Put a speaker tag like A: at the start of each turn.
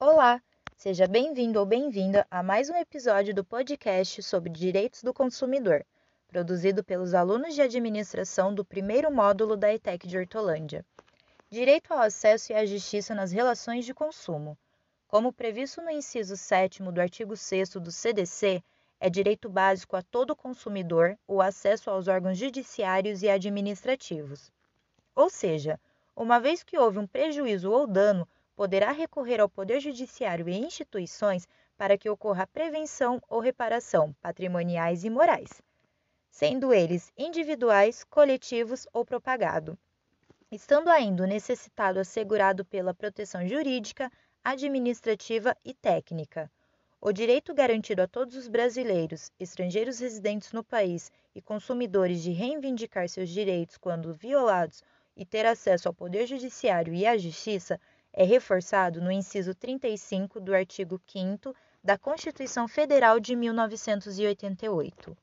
A: Olá, seja bem-vindo ou bem-vinda a mais um episódio do podcast sobre direitos do consumidor, produzido pelos alunos de administração do primeiro módulo da ETEC de Hortolândia. Direito ao acesso e à justiça nas relações de consumo. Como previsto no inciso 7 do artigo 6 do CDC, é direito básico a todo consumidor o acesso aos órgãos judiciários e administrativos. Ou seja, uma vez que houve um prejuízo ou dano, poderá recorrer ao Poder Judiciário e instituições para que ocorra prevenção ou reparação patrimoniais e morais, sendo eles individuais, coletivos ou propagado. Estando ainda necessitado assegurado pela proteção jurídica, administrativa e técnica. O direito garantido a todos os brasileiros, estrangeiros residentes no país e consumidores de reivindicar seus direitos quando violados e ter acesso ao Poder Judiciário e à Justiça é reforçado no inciso 35 do artigo 5 da Constituição Federal de 1988.